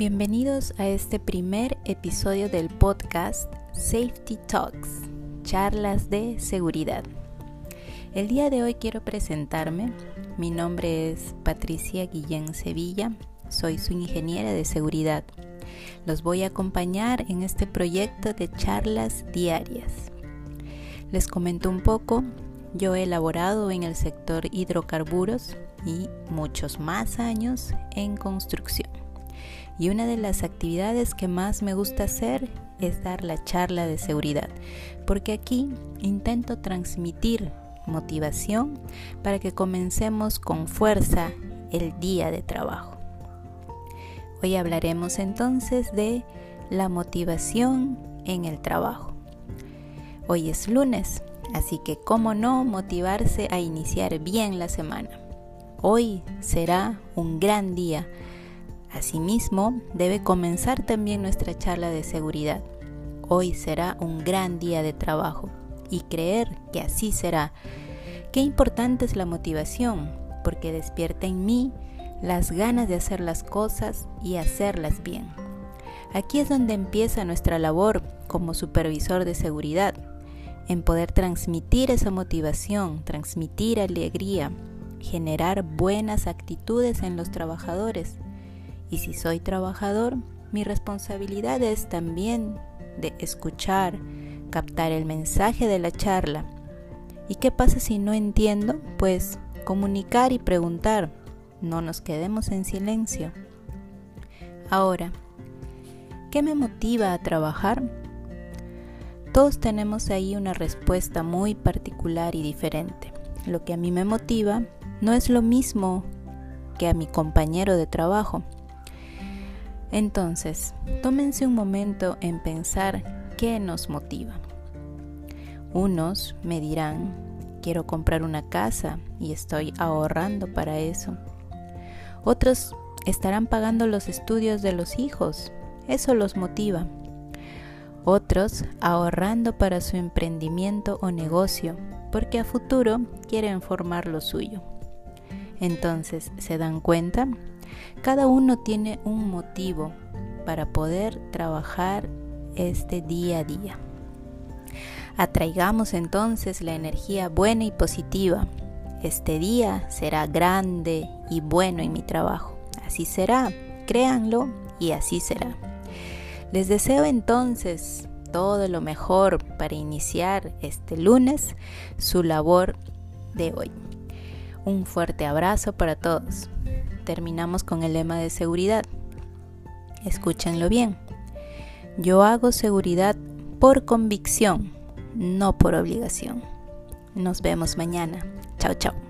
Bienvenidos a este primer episodio del podcast Safety Talks, charlas de seguridad. El día de hoy quiero presentarme. Mi nombre es Patricia Guillén Sevilla, soy su ingeniera de seguridad. Los voy a acompañar en este proyecto de charlas diarias. Les comento un poco, yo he elaborado en el sector hidrocarburos y muchos más años en construcción. Y una de las actividades que más me gusta hacer es dar la charla de seguridad, porque aquí intento transmitir motivación para que comencemos con fuerza el día de trabajo. Hoy hablaremos entonces de la motivación en el trabajo. Hoy es lunes, así que cómo no motivarse a iniciar bien la semana. Hoy será un gran día Asimismo, debe comenzar también nuestra charla de seguridad. Hoy será un gran día de trabajo y creer que así será. Qué importante es la motivación, porque despierta en mí las ganas de hacer las cosas y hacerlas bien. Aquí es donde empieza nuestra labor como supervisor de seguridad, en poder transmitir esa motivación, transmitir alegría, generar buenas actitudes en los trabajadores y si soy trabajador, mi responsabilidad es también de escuchar, captar el mensaje de la charla. ¿Y qué pasa si no entiendo? Pues comunicar y preguntar. No nos quedemos en silencio. Ahora, ¿qué me motiva a trabajar? Todos tenemos ahí una respuesta muy particular y diferente. Lo que a mí me motiva no es lo mismo que a mi compañero de trabajo. Entonces, tómense un momento en pensar qué nos motiva. Unos me dirán, quiero comprar una casa y estoy ahorrando para eso. Otros estarán pagando los estudios de los hijos, eso los motiva. Otros ahorrando para su emprendimiento o negocio, porque a futuro quieren formar lo suyo. Entonces, ¿se dan cuenta? Cada uno tiene un motivo para poder trabajar este día a día. Atraigamos entonces la energía buena y positiva. Este día será grande y bueno en mi trabajo. Así será, créanlo y así será. Les deseo entonces todo lo mejor para iniciar este lunes su labor de hoy. Un fuerte abrazo para todos terminamos con el lema de seguridad. Escúchenlo bien. Yo hago seguridad por convicción, no por obligación. Nos vemos mañana. Chao, chao.